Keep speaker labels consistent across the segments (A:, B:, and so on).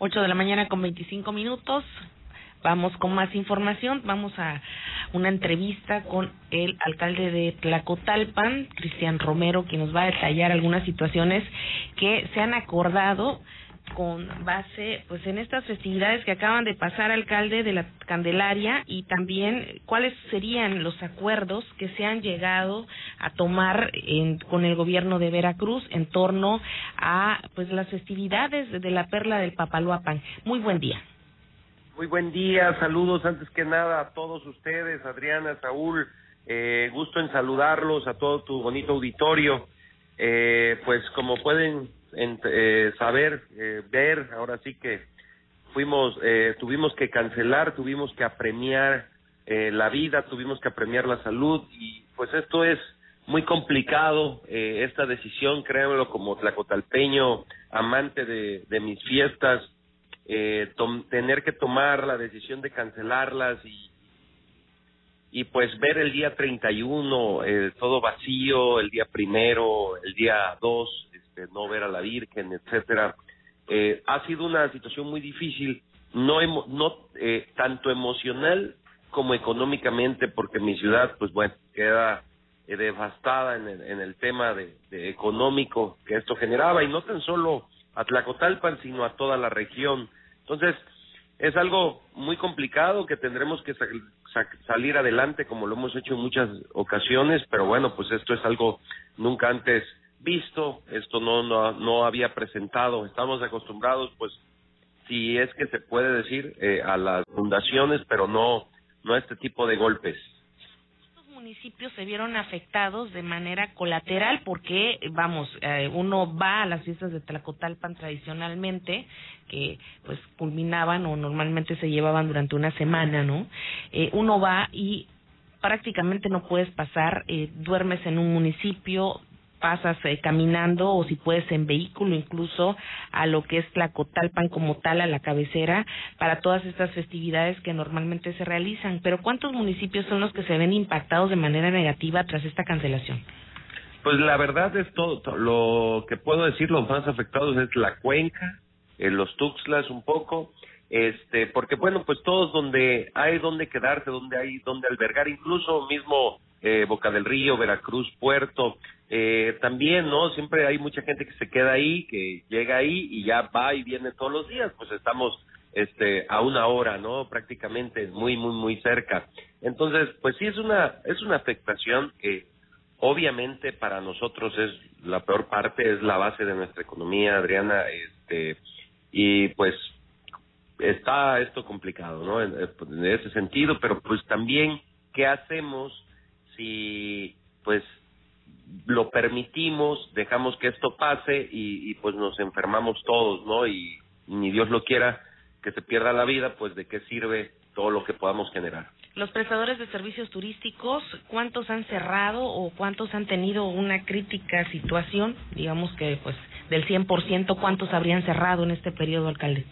A: 8 de la mañana con 25 minutos. Vamos con más información. Vamos a una entrevista con el alcalde de Tlacotalpan, Cristian Romero, quien nos va a detallar algunas situaciones que se han acordado con base pues en estas festividades que acaban de pasar alcalde de la Candelaria y también cuáles serían los acuerdos que se han llegado a tomar en, con el gobierno de Veracruz en torno a pues las festividades de la perla del Papaloapan. Muy buen día.
B: Muy buen día, saludos antes que nada a todos ustedes, Adriana, Saúl, eh, gusto en saludarlos a todo tu bonito auditorio. Eh, pues como pueden eh, saber, eh, ver, ahora sí que fuimos, eh, tuvimos que cancelar, tuvimos que apremiar eh, la vida, tuvimos que apremiar la salud y pues esto es muy complicado, eh, esta decisión, créanmelo como tlacotalpeño, amante de, de mis fiestas, eh, tener que tomar la decisión de cancelarlas y, y pues ver el día 31 eh, todo vacío, el día primero, el día 2, este, no ver a la Virgen, etcétera. Eh, ha sido una situación muy difícil, no, emo, no eh, tanto emocional como económicamente, porque mi ciudad, pues bueno, queda eh, devastada en el, en el tema de, de económico que esto generaba, y no tan solo a Tlacotalpan, sino a toda la región. Entonces, es algo muy complicado que tendremos que sal, salir adelante como lo hemos hecho en muchas ocasiones, pero bueno, pues esto es algo nunca antes visto, esto no, no, no había presentado, estamos acostumbrados, pues, si es que se puede decir, eh, a las fundaciones, pero no, no a este tipo de golpes.
A: Municipios se vieron afectados de manera colateral porque, vamos, eh, uno va a las fiestas de Tlacotalpan tradicionalmente, que pues culminaban o normalmente se llevaban durante una semana, ¿no? Eh, uno va y prácticamente no puedes pasar, eh, duermes en un municipio, pasas eh, caminando o si puedes en vehículo incluso a lo que es Tlacotalpan como tal, a la cabecera, para todas estas festividades que normalmente se realizan. Pero ¿cuántos municipios son los que se ven impactados de manera negativa tras esta cancelación?
B: Pues la verdad es todo, todo lo que puedo decir, los más afectados es la cuenca, eh, los Tuxtlas un poco, este, porque bueno, pues todos donde hay donde quedarse, donde hay donde albergar, incluso mismo eh, Boca del Río, Veracruz, Puerto, eh, también, ¿no? Siempre hay mucha gente que se queda ahí, que llega ahí y ya va y viene todos los días, pues estamos este a una hora, ¿no? Prácticamente muy muy muy cerca. Entonces, pues sí es una es una afectación que obviamente para nosotros es la peor parte, es la base de nuestra economía, Adriana, este y pues está esto complicado, ¿no? En, en ese sentido, pero pues también qué hacemos si pues lo permitimos, dejamos que esto pase y, y pues nos enfermamos todos, ¿no? Y ni Dios lo quiera que se pierda la vida, pues de qué sirve todo lo que podamos generar.
A: Los prestadores de servicios turísticos, ¿cuántos han cerrado o cuántos han tenido una crítica situación? Digamos que pues del 100%, ¿cuántos habrían cerrado en este periodo, alcalde?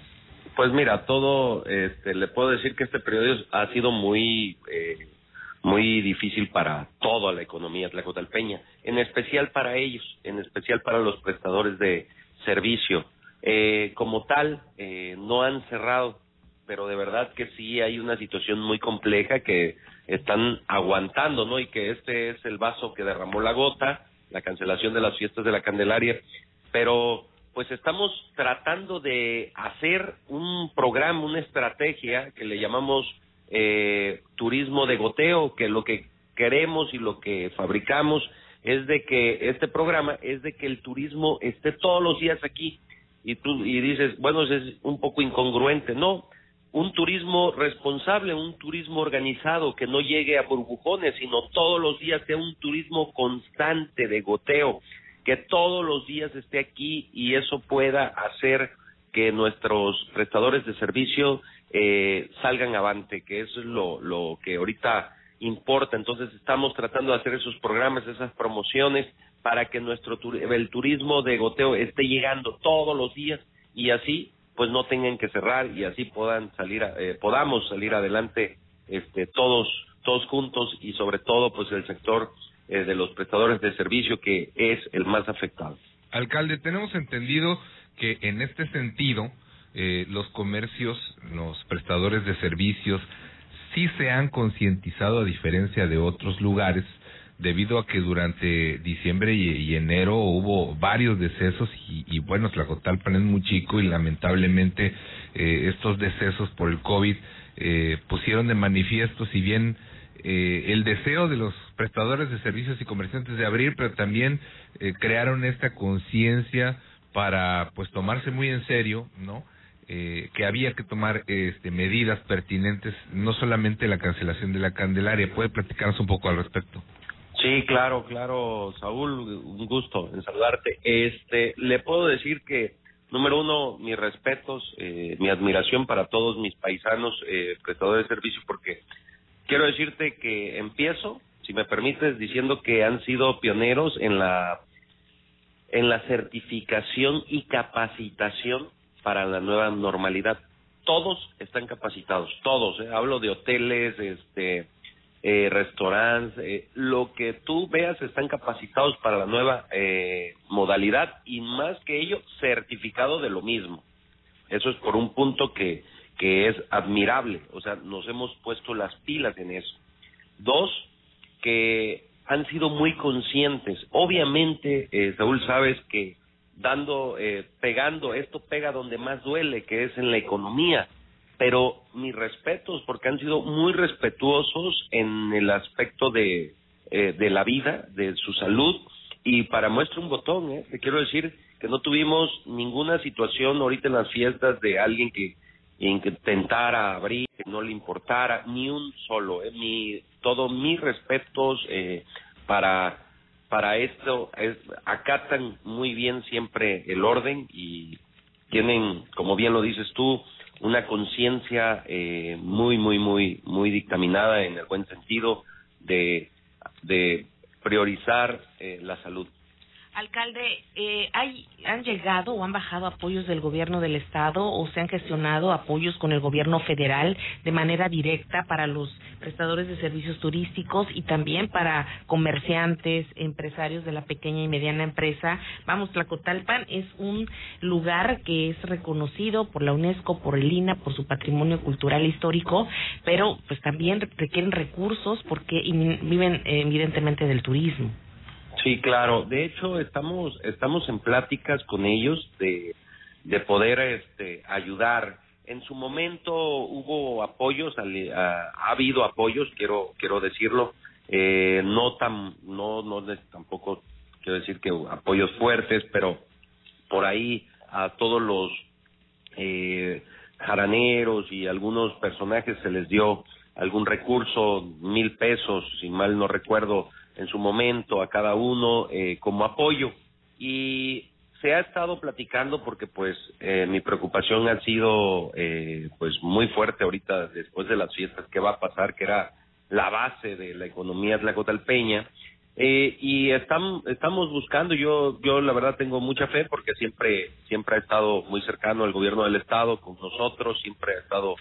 B: Pues mira, todo, este, le puedo decir que este periodo ha sido muy eh, muy difícil para toda la economía tlacotalpeña, en especial para ellos, en especial para los prestadores de servicio. Eh, como tal, eh, no han cerrado, pero de verdad que sí hay una situación muy compleja que están aguantando, ¿no? Y que este es el vaso que derramó la gota, la cancelación de las fiestas de la Candelaria, pero pues estamos tratando de hacer un programa, una estrategia que le llamamos eh, turismo de goteo, que lo que queremos y lo que fabricamos es de que este programa es de que el turismo esté todos los días aquí. Y tú y dices, bueno, es un poco incongruente, no, un turismo responsable, un turismo organizado que no llegue a burbujones, sino todos los días sea un turismo constante de goteo, que todos los días esté aquí y eso pueda hacer que nuestros prestadores de servicio eh, salgan avante, que eso es lo, que ahorita importa. Entonces estamos tratando de hacer esos programas, esas promociones para que nuestro el turismo de goteo esté llegando todos los días y así pues no tengan que cerrar y así puedan salir eh, podamos salir adelante este todos todos juntos y sobre todo pues el sector eh, de los prestadores de servicio que es el más afectado.
C: Alcalde, tenemos entendido que en este sentido eh, los comercios, los prestadores de servicios, sí se han concientizado a diferencia de otros lugares, debido a que durante diciembre y, enero hubo varios decesos y, y bueno, Tlacotalpan es muy chico y lamentablemente eh, estos decesos por el COVID eh, pusieron de manifiesto, si bien eh, el deseo de los prestadores de servicios y comerciantes de abrir, pero también eh, crearon esta conciencia para pues tomarse muy en serio, ¿no? Eh, que había que tomar este, medidas pertinentes, no solamente la cancelación de la Candelaria. ¿Puede platicarnos un poco al respecto?
B: Sí, claro, claro, Saúl, un gusto en saludarte. Este, le puedo decir que Número uno, mis respetos, eh, mi admiración para todos mis paisanos eh, prestadores de servicio, porque quiero decirte que empiezo, si me permites, diciendo que han sido pioneros en la en la certificación y capacitación para la nueva normalidad. Todos están capacitados, todos. Eh, hablo de hoteles, este, eh, restaurantes, eh, lo que tú veas están capacitados para la nueva eh, modalidad y más que ello, certificado de lo mismo. Eso es por un punto que, que es admirable, o sea, nos hemos puesto las pilas en eso. Dos, que han sido muy conscientes. Obviamente, eh, Saúl, sabes que dando, eh, pegando, esto pega donde más duele, que es en la economía pero mis respetos porque han sido muy respetuosos en el aspecto de, eh, de la vida, de su salud y para muestra un botón, ¿eh? te quiero decir que no tuvimos ninguna situación ahorita en las fiestas de alguien que intentara abrir, que no le importara, ni un solo, ¿eh? mi, todos mis respetos eh, para para esto es, acatan muy bien siempre el orden y tienen, como bien lo dices tú, una conciencia eh, muy, muy, muy, muy dictaminada en el buen sentido de, de priorizar eh, la salud.
A: Alcalde, eh, ¿hay, ¿han llegado o han bajado apoyos del gobierno del Estado o se han gestionado apoyos con el gobierno federal de manera directa para los prestadores de servicios turísticos y también para comerciantes, empresarios de la pequeña y mediana empresa? Vamos, Tlacotalpan es un lugar que es reconocido por la UNESCO, por el INA, por su patrimonio cultural histórico, pero pues también requieren recursos porque viven evidentemente del turismo.
B: Sí, claro. De hecho, estamos estamos en pláticas con ellos de de poder este ayudar. En su momento hubo apoyos, ha habido apoyos, quiero quiero decirlo, eh, no tan no no tampoco quiero decir que apoyos fuertes, pero por ahí a todos los eh, jaraneros y algunos personajes se les dio algún recurso, mil pesos, si mal no recuerdo, en su momento a cada uno eh, como apoyo. Y se ha estado platicando porque pues eh, mi preocupación ha sido eh, pues muy fuerte ahorita después de las fiestas qué va a pasar que era la base de la economía tlacotalpeña. Eh, y estamos estamos buscando yo yo la verdad tengo mucha fe porque siempre siempre ha estado muy cercano el gobierno del estado con nosotros siempre ha estado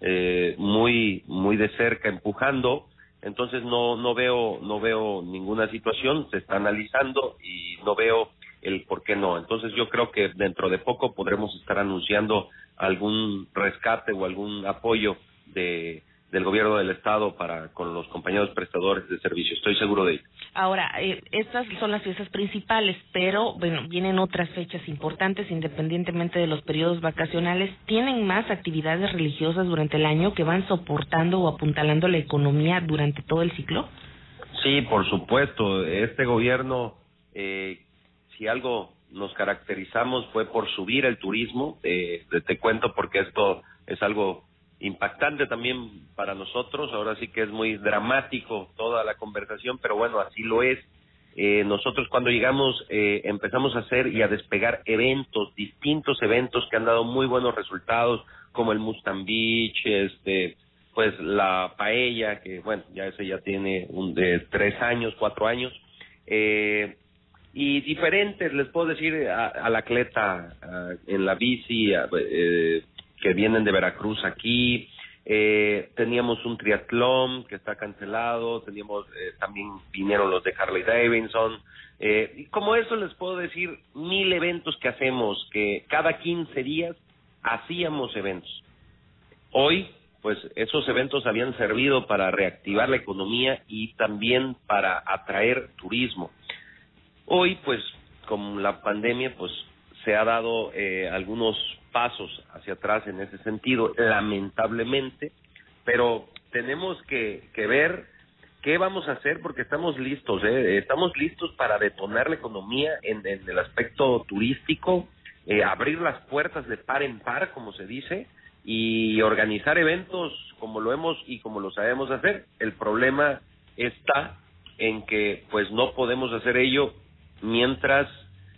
B: eh, muy muy de cerca empujando entonces no no veo no veo ninguna situación se está analizando y no veo el por qué no entonces yo creo que dentro de poco podremos estar anunciando algún rescate o algún apoyo de del gobierno del estado para con los compañeros prestadores de servicios. Estoy seguro de ello.
A: Ahora, eh, estas son las fiestas principales, pero bueno, vienen otras fechas importantes independientemente de los periodos vacacionales. ¿Tienen más actividades religiosas durante el año que van soportando o apuntalando la economía durante todo el ciclo?
B: Sí, por supuesto. Este gobierno, eh, si algo nos caracterizamos fue por subir el turismo. Eh, te cuento porque esto es algo impactante también para nosotros. Ahora sí que es muy dramático toda la conversación, pero bueno, así lo es. Eh, nosotros cuando llegamos eh, empezamos a hacer y a despegar eventos, distintos eventos que han dado muy buenos resultados, como el Mustang Beach, este, pues la paella, que bueno, ya ese ya tiene un de tres años, cuatro años, eh, y diferentes, les puedo decir, a, la cleta, en la bici, eh, que vienen de Veracruz aquí. Eh, teníamos un triatlón que está cancelado, teníamos eh, también vinieron los de Harley Davidson. Eh, y como eso les puedo decir mil eventos que hacemos, que cada 15 días hacíamos eventos. Hoy, pues esos eventos habían servido para reactivar la economía y también para atraer turismo. Hoy, pues, con la pandemia, pues se ha dado eh, algunos pasos hacia atrás en ese sentido, lamentablemente, pero tenemos que, que ver qué vamos a hacer porque estamos listos, ¿eh? estamos listos para detonar la economía en, el aspecto turístico, eh, abrir las puertas de par en par, como se dice, y organizar eventos como lo hemos y como lo sabemos hacer. El problema está en que pues no podemos hacer ello mientras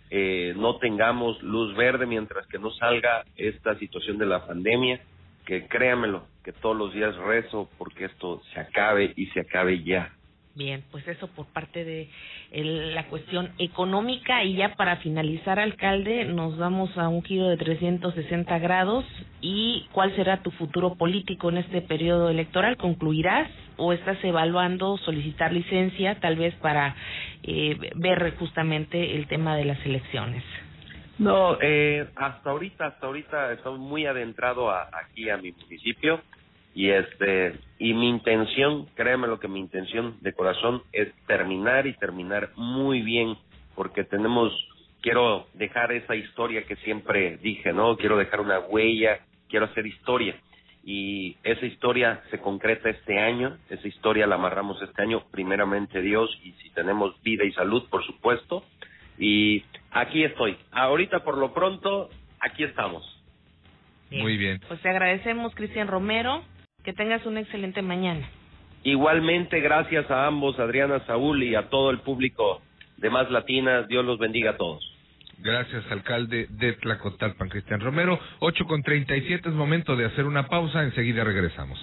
B: eh, no tengamos luz verde, mientras que no salga esta situación de la pandemia, que créamelo, que todos los días rezo porque esto se acabe y se acabe ya.
A: Bien, pues eso por parte de la cuestión económica y ya para finalizar, alcalde, nos vamos a un giro de 360 grados y cuál será tu futuro político en este periodo electoral. ¿Concluirás o estás evaluando solicitar licencia tal vez para eh, ver justamente el tema de las elecciones?
B: No, eh, hasta ahorita, hasta ahorita estoy muy adentrado aquí a mi municipio y este y mi intención créeme lo que mi intención de corazón es terminar y terminar muy bien porque tenemos quiero dejar esa historia que siempre dije no quiero dejar una huella quiero hacer historia. Y esa historia se concreta este año esa historia la amarramos este año primeramente Dios y si tenemos vida y salud por supuesto. Y aquí estoy. Ahorita por lo pronto aquí estamos.
C: Muy bien.
A: Pues te agradecemos, Cristian Romero. Que tengas una excelente mañana.
B: Igualmente, gracias a ambos, Adriana, Saúl y a todo el público de Más Latinas. Dios los bendiga a todos.
C: Gracias, alcalde de Tlacotalpan, Cristian Romero. Ocho con treinta y siete es momento de hacer una pausa. Enseguida regresamos.